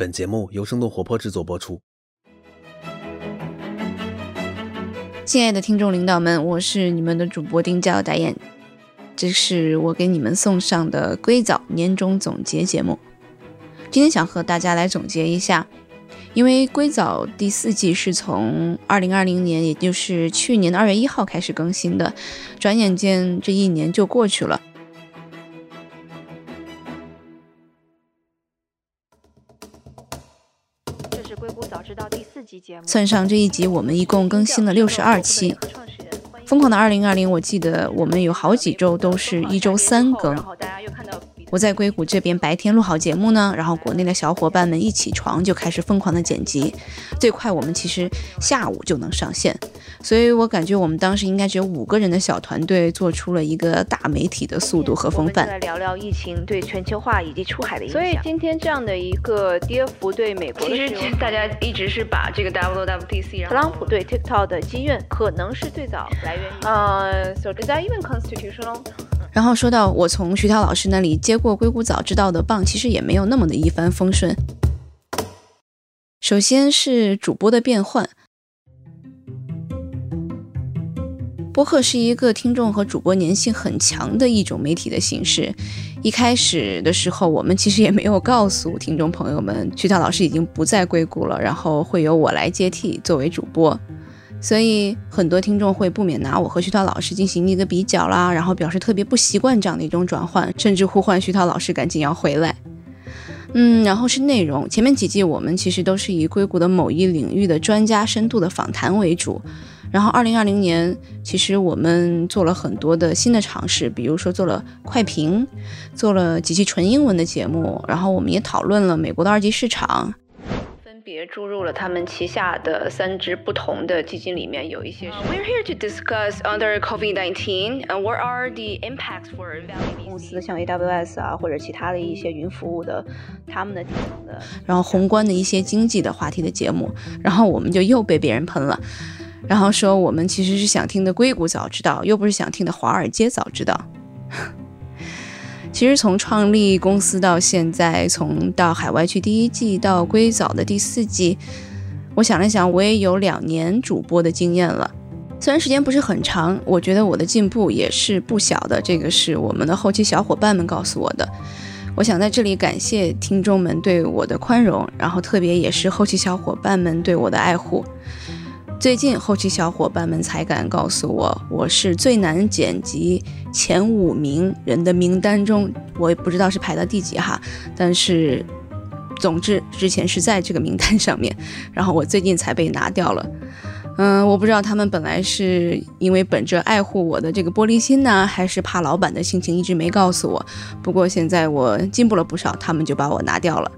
本节目由生动活泼制作播出。亲爱的听众领导们，我是你们的主播丁教导演，这是我给你们送上的硅藻年终总结节目。今天想和大家来总结一下，因为硅藻第四季是从二零二零年，也就是去年的二月一号开始更新的，转眼间这一年就过去了。算上这一集，我们一共更新了六十二期。疯狂的二零二零，我记得我们有好几周都是一周三更。我在硅谷这边白天录好节目呢，然后国内的小伙伴们一起床就开始疯狂的剪辑，最快我们其实下午就能上线，所以我感觉我们当时应该只有五个人的小团队做出了一个大媒体的速度和风范。再来聊聊疫情对全球化以及出海的影响。所以今天这样的一个跌幅对美国其实大家一直是把这个 WWDC，然后特朗普对 TikTok 的积怨可能是最早来源于呃，so is that even constitutional？然后说到我从徐涛老师那里接过硅谷早知道的棒，其实也没有那么的一帆风顺。首先是主播的变换，播客是一个听众和主播粘性很强的一种媒体的形式。一开始的时候，我们其实也没有告诉听众朋友们，徐涛老师已经不在硅谷了，然后会由我来接替作为主播。所以很多听众会不免拿我和徐涛老师进行一个比较啦，然后表示特别不习惯这样的一种转换，甚至呼唤徐涛老师赶紧要回来。嗯，然后是内容，前面几季我们其实都是以硅谷的某一领域的专家深度的访谈为主。然后，二零二零年，其实我们做了很多的新的尝试，比如说做了快评，做了几期纯英文的节目，然后我们也讨论了美国的二级市场，分别注入了他们旗下的三支不同的基金里面，有一些是 We're here to discuss under COVID-19 and what are the impacts for value 公司，像 AWS 啊或者其他的一些云服务的，他们的然后宏观的一些经济的话题的节目，然后我们就又被别人喷了，然后说我们其实是想听的硅谷早知道，又不是想听的华尔街早知道。其实从创立公司到现在，从到海外去第一季到硅早的第四季，我想了想，我也有两年主播的经验了。虽然时间不是很长，我觉得我的进步也是不小的。这个是我们的后期小伙伴们告诉我的。我想在这里感谢听众们对我的宽容，然后特别也是后期小伙伴们对我的爱护。最近后期小伙伴们才敢告诉我，我是最难剪辑前五名人的名单中，我也不知道是排到第几哈，但是总之之前是在这个名单上面，然后我最近才被拿掉了。嗯，我不知道他们本来是因为本着爱护我的这个玻璃心呢，还是怕老板的心情一直没告诉我。不过现在我进步了不少，他们就把我拿掉了。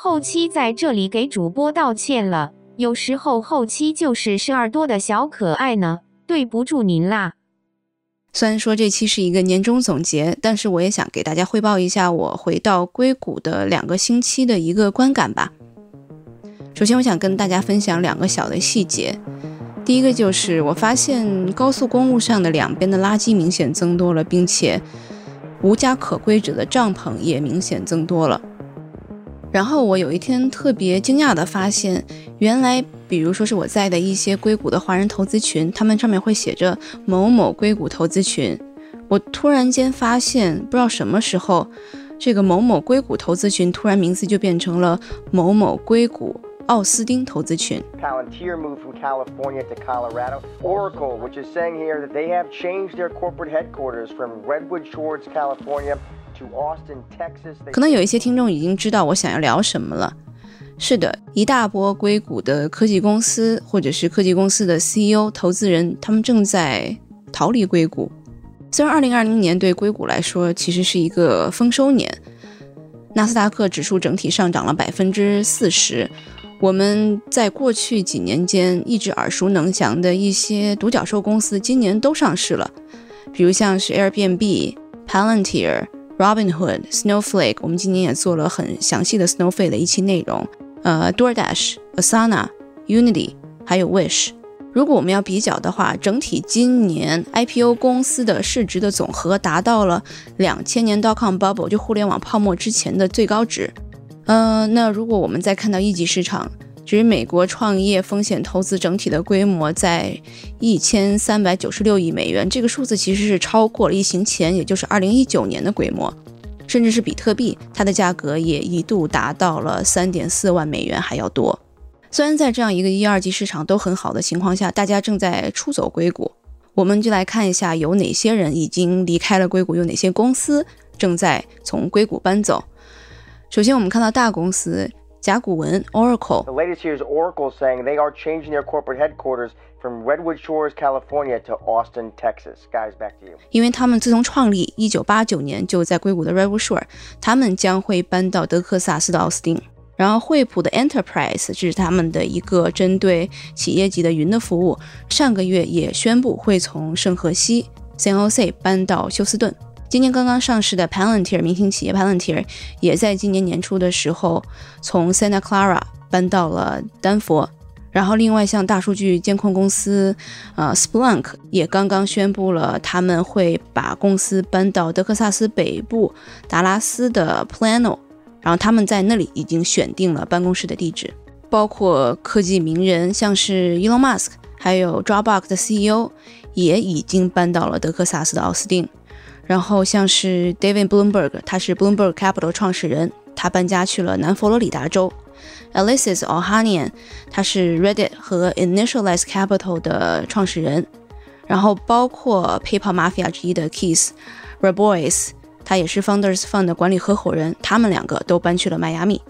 后期在这里给主播道歉了，有时候后期就是事儿多的小可爱呢，对不住您啦。虽然说这期是一个年终总结，但是我也想给大家汇报一下我回到硅谷的两个星期的一个观感吧。首先，我想跟大家分享两个小的细节。第一个就是我发现高速公路上的两边的垃圾明显增多了，并且无家可归者的帐篷也明显增多了。然后我有一天特别惊讶地发现，原来比如说是我在的一些硅谷的华人投资群，他们上面会写着某某硅谷投资群。我突然间发现，不知道什么时候，这个某某硅谷投资群突然名字就变成了某某硅谷奥斯汀投资群。Palantir moved from California to Colorado. Oracle, which is saying here that they have changed their corporate headquarters from Redwood Shores, California 可能有一些听众已经知道我想要聊什么了。是的，一大波硅谷的科技公司或者是科技公司的 CEO、投资人，他们正在逃离硅谷。虽然2020年对硅谷来说其实是一个丰收年，纳斯达克指数整体上涨了百分之四十。我们在过去几年间一直耳熟能详的一些独角兽公司，今年都上市了，比如像是 Airbnb、Palantir、Robinhood、Snowflake，我们今年也做了很详细的 Snowflake 的一期内容。呃，DoorDash、Asana、Unity，还有 Wish。如果我们要比较的话，整体今年 IPO 公司的市值的总和达到了两千年 dotcom bubble 就互联网泡沫之前的最高值。呃，那如果我们再看到一级市场，至于美国创业风险投资整体的规模在一千三百九十六亿美元，这个数字其实是超过了疫情前，也就是二零一九年的规模。甚至是比特币，它的价格也一度达到了三点四万美元还要多。虽然在这样一个一二级市场都很好的情况下，大家正在出走硅谷，我们就来看一下有哪些人已经离开了硅谷，有哪些公司正在从硅谷搬走。首先，我们看到大公司甲骨文 Oracle。The latest here is Oracle saying they are changing their corporate headquarters from Redwood Shores, California to Austin, Texas. Guys, back to you. 因为他们自从创立一九八九年就在硅谷的 Redwood Shore，他们将会搬到德克萨斯的奥斯汀。然后，惠普的 Enterprise 这是他们的一个针对企业级的云的服务，上个月也宣布会从圣荷西 San Jose 搬到休斯顿。今年刚刚上市的 Palantir 明星企业 Palantir 也在今年年初的时候从 Santa Clara 搬到了丹佛。然后，另外像大数据监控公司呃 Splunk 也刚刚宣布了他们会把公司搬到德克萨斯北部达拉斯的 Plano。然后他们在那里已经选定了办公室的地址，包括科技名人，像是 Elon Musk，还有 Dropbox 的 CEO 也已经搬到了德克萨斯的奥斯汀。然后像是 David Bloomberg，他是 Bloomberg Capital 创始人，他搬家去了南佛罗里达州。Alexis Ohanian，他是 Reddit 和 Initialize Capital 的创始人。然后包括 PayPal Mafia 之一的 Keith Rabois。他也是 Founders Fund 的管理合伙人，他们两个都搬去了迈阿密。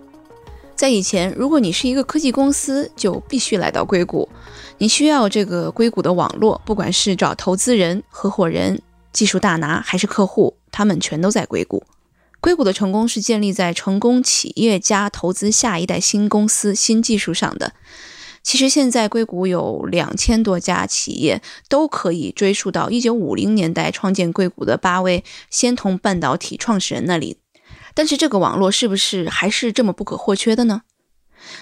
在以前，如果你是一个科技公司，就必须来到硅谷，你需要这个硅谷的网络，不管是找投资人、合伙人、技术大拿还是客户，他们全都在硅谷。硅谷的成功是建立在成功企业家投资下一代新公司、新技术上的。其实现在硅谷有两千多家企业，都可以追溯到一九五零年代创建硅谷的八位仙童半导体创始人那里。但是这个网络是不是还是这么不可或缺的呢？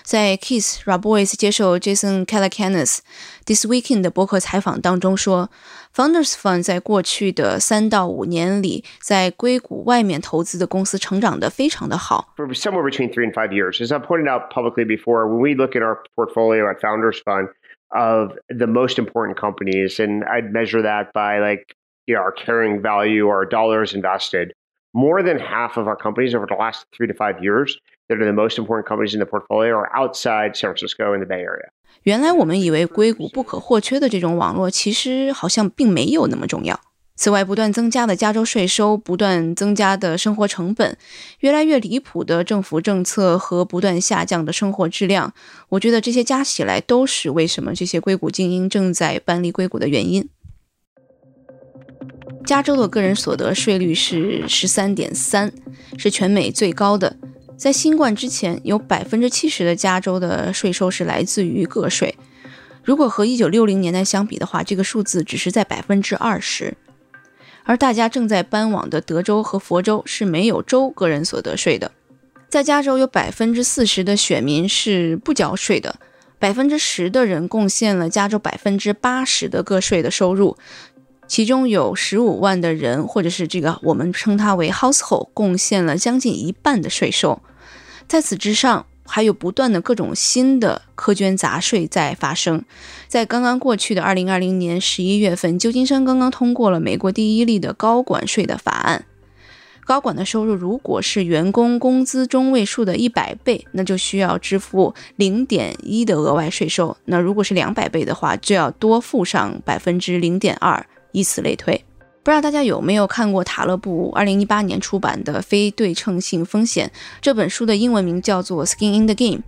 在 Keith Rabois 接受 Jason Calacanis This Weekend 的博客采访当中说，Founders Fund 在过去的三到五年里，在硅谷外面投资的公司成长的非常的好。For somewhere between three and five years, as I pointed out publicly before, when we look at our portfolio at Founders Fund of the most important companies, and I'd measure that by like you know our carrying value, our dollars invested. More than half of our companies over the last three to five years that are the most important companies in the portfolio are outside San Francisco in the Bay Area. 原来我们以为硅谷不可或缺的这种网络，其实好像并没有那么重要。此外，不断增加的加州税收、不断增加的生活成本、越来越离谱的政府政策和不断下降的生活质量，我觉得这些加起来都是为什么这些硅谷精英正在搬离硅谷的原因。加州的个人所得税率是十三点三，是全美最高的。在新冠之前，有百分之七十的加州的税收是来自于个税。如果和一九六零年代相比的话，这个数字只是在百分之二十。而大家正在搬往的德州和佛州是没有州个人所得税的。在加州，有百分之四十的选民是不交税的，百分之十的人贡献了加州百分之八十的个税的收入。其中有十五万的人，或者是这个我们称它为 household，贡献了将近一半的税收。在此之上，还有不断的各种新的苛捐杂税在发生。在刚刚过去的二零二零年十一月份，旧金山刚刚通过了美国第一例的高管税的法案。高管的收入如果是员工工资中位数的一百倍，那就需要支付零点一的额外税收。那如果是两百倍的话，就要多付上百分之零点二。以此类推，不知道大家有没有看过塔勒布二零一八年出版的《非对称性风险》这本书的英文名叫做《Skin in the Game》。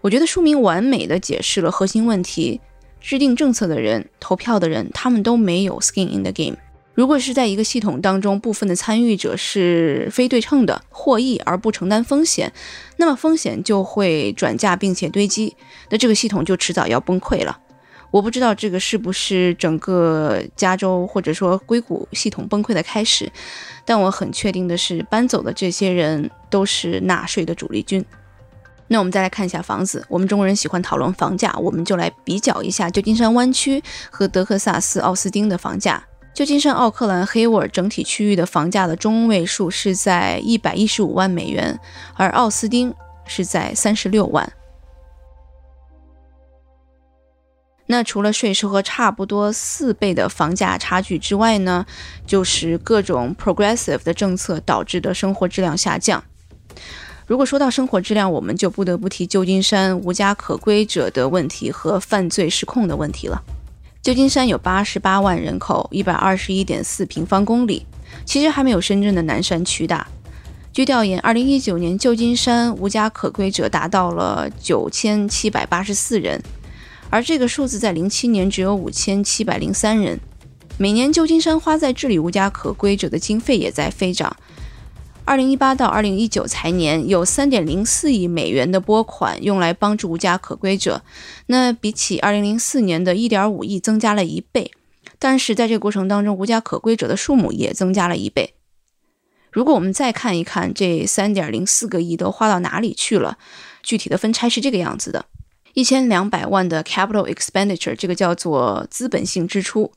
我觉得书名完美的解释了核心问题：制定政策的人、投票的人，他们都没有 Skin in the Game。如果是在一个系统当中，部分的参与者是非对称的，获益而不承担风险，那么风险就会转嫁并且堆积，那这个系统就迟早要崩溃了。我不知道这个是不是整个加州或者说硅谷系统崩溃的开始，但我很确定的是，搬走的这些人都是纳税的主力军。那我们再来看一下房子，我们中国人喜欢讨论房价，我们就来比较一下旧金山湾区和德克萨斯奥斯汀的房价。旧金山奥克兰黑沃尔整体区域的房价的中位数是在一百一十五万美元，而奥斯汀是在三十六万。那除了税收和差不多四倍的房价差距之外呢，就是各种 progressive 的政策导致的生活质量下降。如果说到生活质量，我们就不得不提旧金山无家可归者的问题和犯罪失控的问题了。旧金山有八十八万人口，一百二十一点四平方公里，其实还没有深圳的南山区大。据调研，二零一九年旧金山无家可归者达到了九千七百八十四人。而这个数字在零七年只有五千七百零三人。每年旧金山花在治理无家可归者的经费也在飞涨。二零一八到二零一九财年有三点零四亿美元的拨款用来帮助无家可归者，那比起二零零四年的一点五亿增加了一倍。但是在这个过程当中，无家可归者的数目也增加了一倍。如果我们再看一看这三点零四个亿都花到哪里去了，具体的分拆是这个样子的。一千两百万的 capital expenditure，这个叫做资本性支出；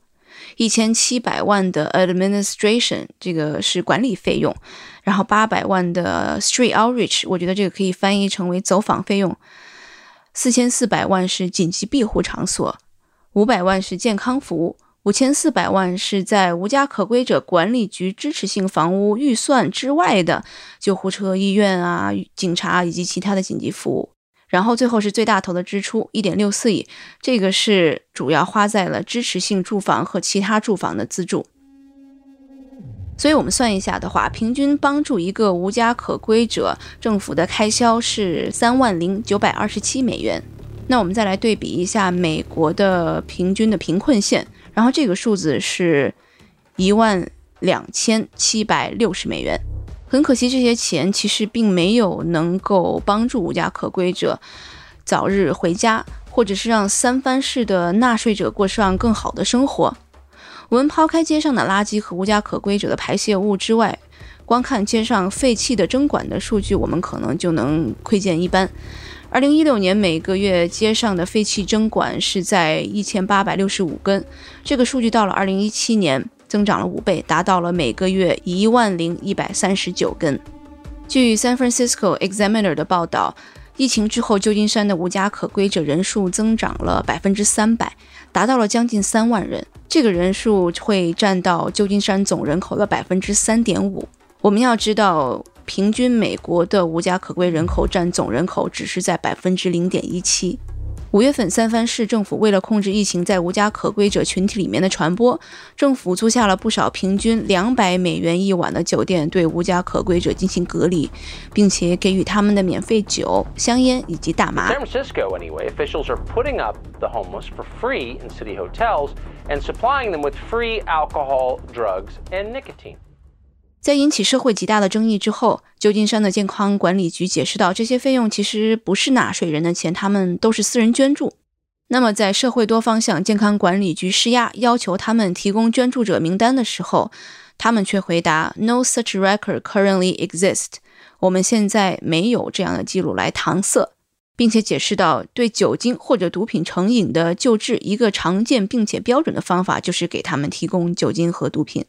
一千七百万的 administration，这个是管理费用；然后八百万的 street outreach，我觉得这个可以翻译成为走访费用；四千四百万是紧急庇护场所；五百万是健康服务；五千四百万是在无家可归者管理局支持性房屋预算之外的救护车、医院啊、警察以及其他的紧急服务。然后最后是最大头的支出，一点六四亿，这个是主要花在了支持性住房和其他住房的资助。所以我们算一下的话，平均帮助一个无家可归者，政府的开销是三万零九百二十七美元。那我们再来对比一下美国的平均的贫困线，然后这个数字是一万两千七百六十美元。很可惜，这些钱其实并没有能够帮助无家可归者早日回家，或者是让三藩市的纳税者过上更好的生活。我们抛开街上的垃圾和无家可归者的排泄物之外，光看街上废弃的针管的数据，我们可能就能窥见一斑。二零一六年每个月街上的废弃针管是在一千八百六十五根，这个数据到了二零一七年。增长了五倍，达到了每个月一万零一百三十九根。据 San Francisco Examiner 的报道，疫情之后，旧金山的无家可归者人数增长了百分之三百，达到了将近三万人。这个人数会占到旧金山总人口的百分之三点五。我们要知道，平均美国的无家可归人口占总人口只是在百分之零点一七。五月份，三藩市政府为了控制疫情在无家可归者群体里面的传播，政府租下了不少平均两百美元一晚的酒店，对无家可归者进行隔离，并且给予他们的免费酒、香烟以及大麻。San Francisco, anyway, officials are putting up the homeless for free in city hotels and supplying them with free alcohol, drugs, and nicotine. 在引起社会极大的争议之后，旧金山的健康管理局解释到，这些费用其实不是纳税人的钱，他们都是私人捐助。那么，在社会多方向健康管理局施压，要求他们提供捐助者名单的时候，他们却回答：“No such record currently exists。”我们现在没有这样的记录来搪塞，并且解释到，对酒精或者毒品成瘾的救治，一个常见并且标准的方法就是给他们提供酒精和毒品。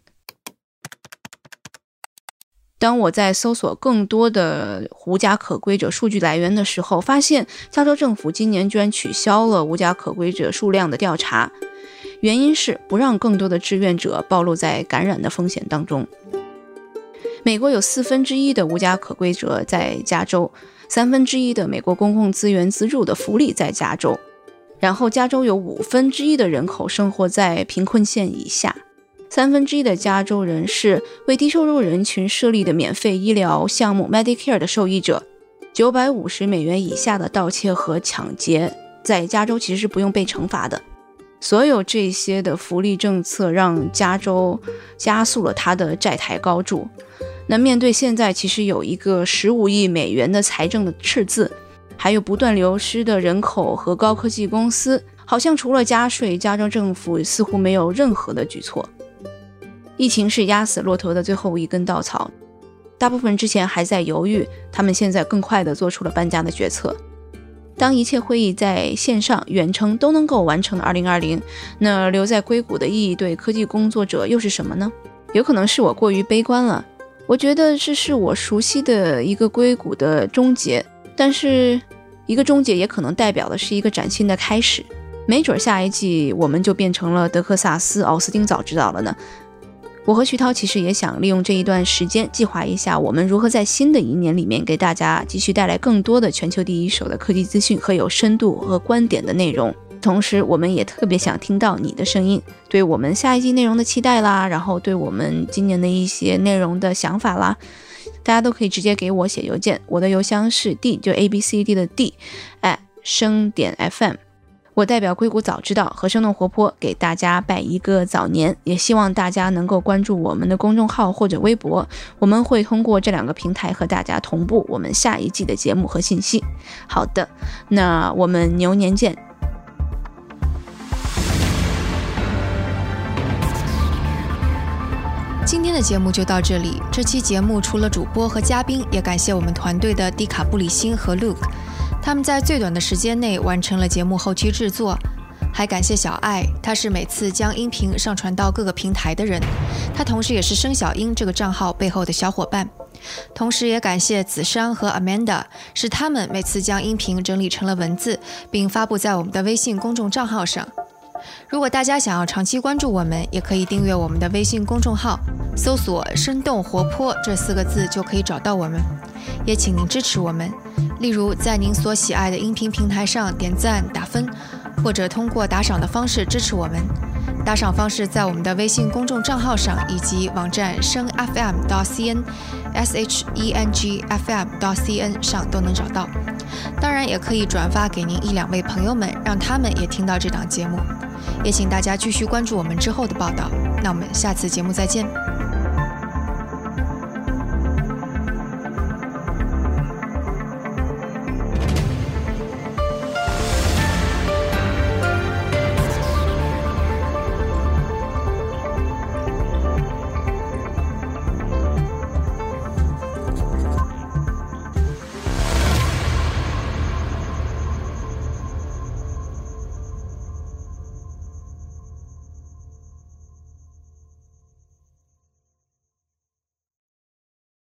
当我在搜索更多的无家可归者数据来源的时候，发现加州政府今年居然取消了无家可归者数量的调查，原因是不让更多的志愿者暴露在感染的风险当中。美国有四分之一的无家可归者在加州，三分之一的美国公共资源资助的福利在加州，然后加州有五分之一的人口生活在贫困线以下。三分之一的加州人是为低收入人群设立的免费医疗项目 Medicare 的受益者。九百五十美元以下的盗窃和抢劫在加州其实是不用被惩罚的。所有这些的福利政策让加州加速了它的债台高筑。那面对现在其实有一个十五亿美元的财政的赤字，还有不断流失的人口和高科技公司，好像除了加税，加州政府似乎没有任何的举措。疫情是压死骆驼的最后一根稻草。大部分之前还在犹豫，他们现在更快地做出了搬家的决策。当一切会议在线上、远程都能够完成的2020，那留在硅谷的意义对科技工作者又是什么呢？有可能是我过于悲观了。我觉得这是我熟悉的一个硅谷的终结，但是一个终结也可能代表的是一个崭新的开始。没准下一季我们就变成了德克萨斯奥斯汀早知道了呢。我和徐涛其实也想利用这一段时间，计划一下我们如何在新的一年里面给大家继续带来更多的全球第一手的科技资讯和有深度和观点的内容。同时，我们也特别想听到你的声音，对我们下一季内容的期待啦，然后对我们今年的一些内容的想法啦，大家都可以直接给我写邮件，我的邮箱是 d 就 a b c d 的 d，哎，声点 fm。我代表硅谷早知道和生动活泼给大家拜一个早年，也希望大家能够关注我们的公众号或者微博，我们会通过这两个平台和大家同步我们下一季的节目和信息。好的，那我们牛年见。今天的节目就到这里。这期节目除了主播和嘉宾，也感谢我们团队的迪卡布里辛和 Luke。他们在最短的时间内完成了节目后期制作，还感谢小爱，她是每次将音频上传到各个平台的人，她同时也是生小英这个账号背后的小伙伴。同时也感谢子珊和 Amanda，是他们每次将音频整理成了文字，并发布在我们的微信公众账号上。如果大家想要长期关注我们，也可以订阅我们的微信公众号，搜索“生动活泼”这四个字就可以找到我们。也请您支持我们。例如，在您所喜爱的音频平台上点赞打分，或者通过打赏的方式支持我们。打赏方式在我们的微信公众账号上以及网站声 FM 到 CN S H E N G F M 到 CN 上都能找到。当然，也可以转发给您一两位朋友们，让他们也听到这档节目。也请大家继续关注我们之后的报道。那我们下次节目再见。